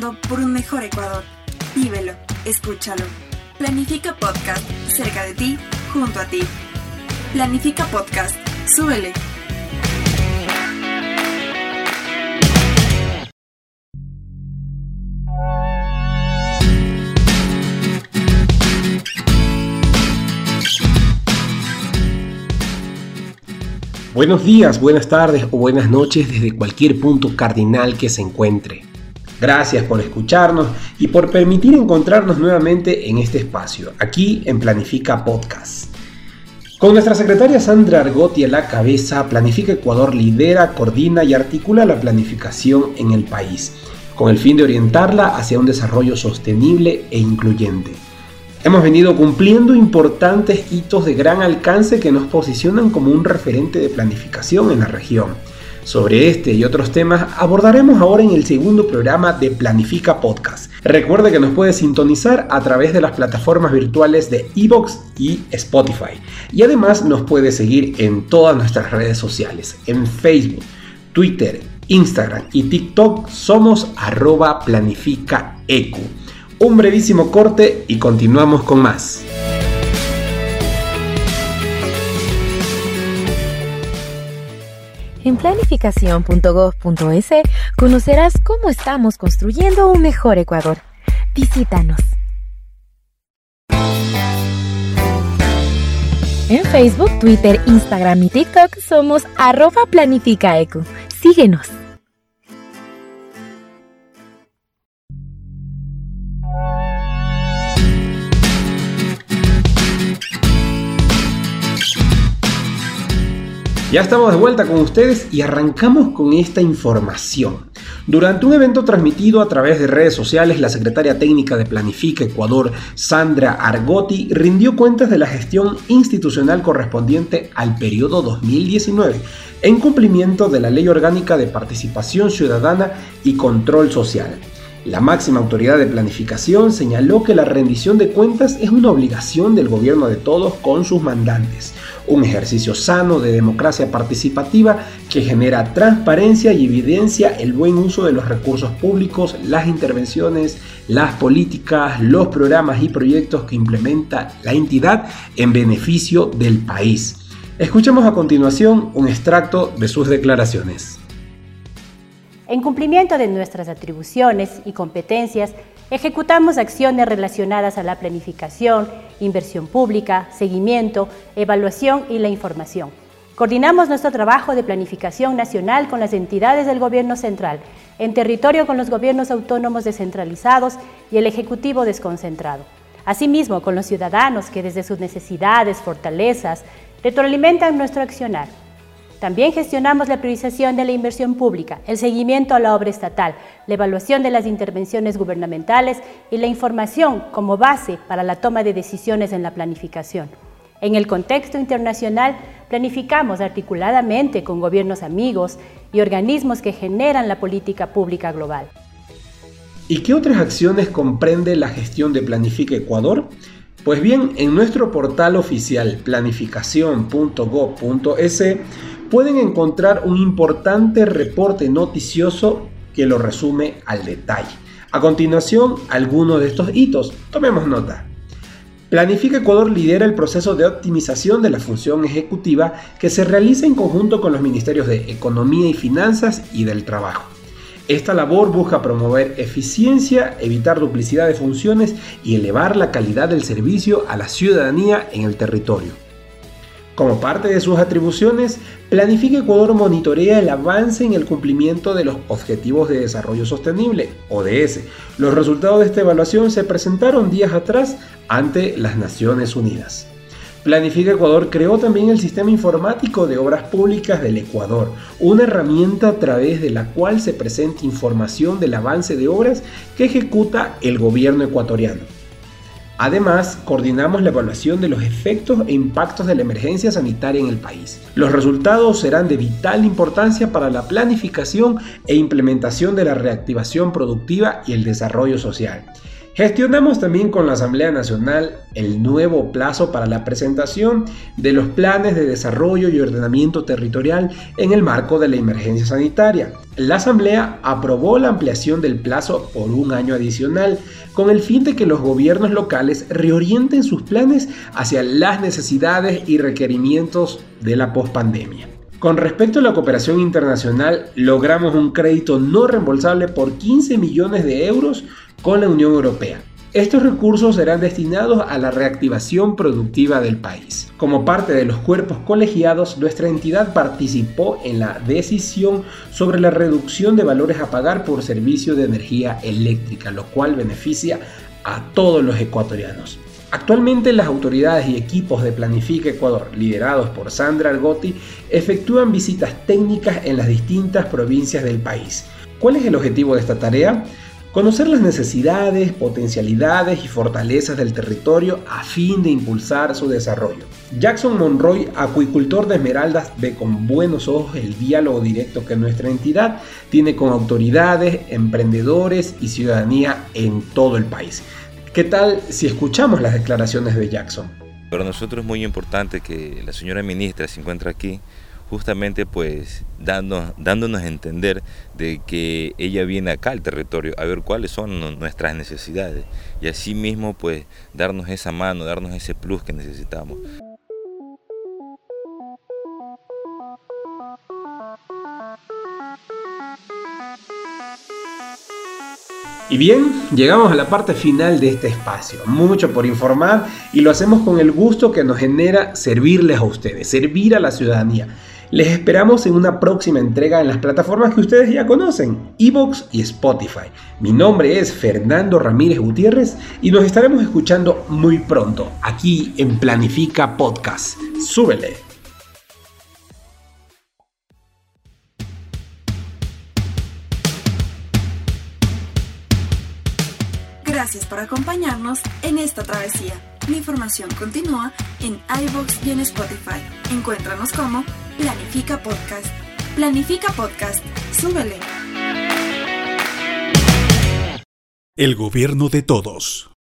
por un mejor Ecuador. Vívelo, escúchalo. Planifica Podcast, cerca de ti, junto a ti. Planifica Podcast, súbele. Buenos días, buenas tardes o buenas noches desde cualquier punto cardinal que se encuentre. Gracias por escucharnos y por permitir encontrarnos nuevamente en este espacio, aquí en Planifica Podcast. Con nuestra secretaria Sandra Argotti a la cabeza, Planifica Ecuador lidera, coordina y articula la planificación en el país, con el fin de orientarla hacia un desarrollo sostenible e incluyente. Hemos venido cumpliendo importantes hitos de gran alcance que nos posicionan como un referente de planificación en la región. Sobre este y otros temas abordaremos ahora en el segundo programa de Planifica Podcast. Recuerde que nos puede sintonizar a través de las plataformas virtuales de Evox y Spotify. Y además nos puede seguir en todas nuestras redes sociales, en Facebook, Twitter, Instagram y TikTok somos arroba planificaecu. Un brevísimo corte y continuamos con más. En planificación.gov.es conocerás cómo estamos construyendo un mejor Ecuador. Visítanos. En Facebook, Twitter, Instagram y TikTok somos arroba planificaecu. Síguenos. Ya estamos de vuelta con ustedes y arrancamos con esta información. Durante un evento transmitido a través de redes sociales, la secretaria técnica de Planifica Ecuador, Sandra Argotti, rindió cuentas de la gestión institucional correspondiente al periodo 2019, en cumplimiento de la Ley Orgánica de Participación Ciudadana y Control Social. La máxima autoridad de planificación señaló que la rendición de cuentas es una obligación del gobierno de todos con sus mandantes, un ejercicio sano de democracia participativa que genera transparencia y evidencia el buen uso de los recursos públicos, las intervenciones, las políticas, los programas y proyectos que implementa la entidad en beneficio del país. Escuchemos a continuación un extracto de sus declaraciones. En cumplimiento de nuestras atribuciones y competencias, Ejecutamos acciones relacionadas a la planificación, inversión pública, seguimiento, evaluación y la información. Coordinamos nuestro trabajo de planificación nacional con las entidades del Gobierno central, en territorio con los gobiernos autónomos descentralizados y el Ejecutivo desconcentrado. Asimismo, con los ciudadanos que desde sus necesidades, fortalezas, retroalimentan nuestro accionar también gestionamos la priorización de la inversión pública, el seguimiento a la obra estatal, la evaluación de las intervenciones gubernamentales y la información como base para la toma de decisiones en la planificación. En el contexto internacional, planificamos articuladamente con gobiernos amigos y organismos que generan la política pública global. ¿Y qué otras acciones comprende la gestión de Planifica Ecuador? Pues bien, en nuestro portal oficial planificación.gov.es pueden encontrar un importante reporte noticioso que lo resume al detalle. A continuación, algunos de estos hitos. Tomemos nota. Planifica Ecuador lidera el proceso de optimización de la función ejecutiva que se realiza en conjunto con los ministerios de Economía y Finanzas y del Trabajo. Esta labor busca promover eficiencia, evitar duplicidad de funciones y elevar la calidad del servicio a la ciudadanía en el territorio. Como parte de sus atribuciones, Planifica Ecuador monitorea el avance en el cumplimiento de los Objetivos de Desarrollo Sostenible, ODS. Los resultados de esta evaluación se presentaron días atrás ante las Naciones Unidas. Planifica Ecuador creó también el Sistema Informático de Obras Públicas del Ecuador, una herramienta a través de la cual se presenta información del avance de obras que ejecuta el gobierno ecuatoriano. Además, coordinamos la evaluación de los efectos e impactos de la emergencia sanitaria en el país. Los resultados serán de vital importancia para la planificación e implementación de la reactivación productiva y el desarrollo social. Gestionamos también con la Asamblea Nacional el nuevo plazo para la presentación de los planes de desarrollo y ordenamiento territorial en el marco de la emergencia sanitaria. La Asamblea aprobó la ampliación del plazo por un año adicional con el fin de que los gobiernos locales reorienten sus planes hacia las necesidades y requerimientos de la pospandemia. Con respecto a la cooperación internacional, logramos un crédito no reembolsable por 15 millones de euros con la Unión Europea. Estos recursos serán destinados a la reactivación productiva del país. Como parte de los cuerpos colegiados, nuestra entidad participó en la decisión sobre la reducción de valores a pagar por servicio de energía eléctrica, lo cual beneficia a todos los ecuatorianos. Actualmente las autoridades y equipos de Planifica Ecuador, liderados por Sandra Argotti, efectúan visitas técnicas en las distintas provincias del país. ¿Cuál es el objetivo de esta tarea? Conocer las necesidades, potencialidades y fortalezas del territorio a fin de impulsar su desarrollo. Jackson Monroy, acuicultor de Esmeraldas, ve con buenos ojos el diálogo directo que nuestra entidad tiene con autoridades, emprendedores y ciudadanía en todo el país. ¿Qué tal si escuchamos las declaraciones de Jackson? Para nosotros es muy importante que la señora ministra se encuentre aquí justamente pues dándonos, a entender de que ella viene acá al territorio a ver cuáles son nuestras necesidades y así mismo pues darnos esa mano, darnos ese plus que necesitamos. Y bien, llegamos a la parte final de este espacio. Mucho por informar y lo hacemos con el gusto que nos genera servirles a ustedes, servir a la ciudadanía. Les esperamos en una próxima entrega en las plataformas que ustedes ya conocen, Evox y Spotify. Mi nombre es Fernando Ramírez Gutiérrez y nos estaremos escuchando muy pronto aquí en Planifica Podcast. Súbele. Gracias por acompañarnos en esta travesía. La información continúa en iVoox y en Spotify. Encuéntranos como Planifica Podcast. Planifica Podcast. Súbele. El gobierno de todos.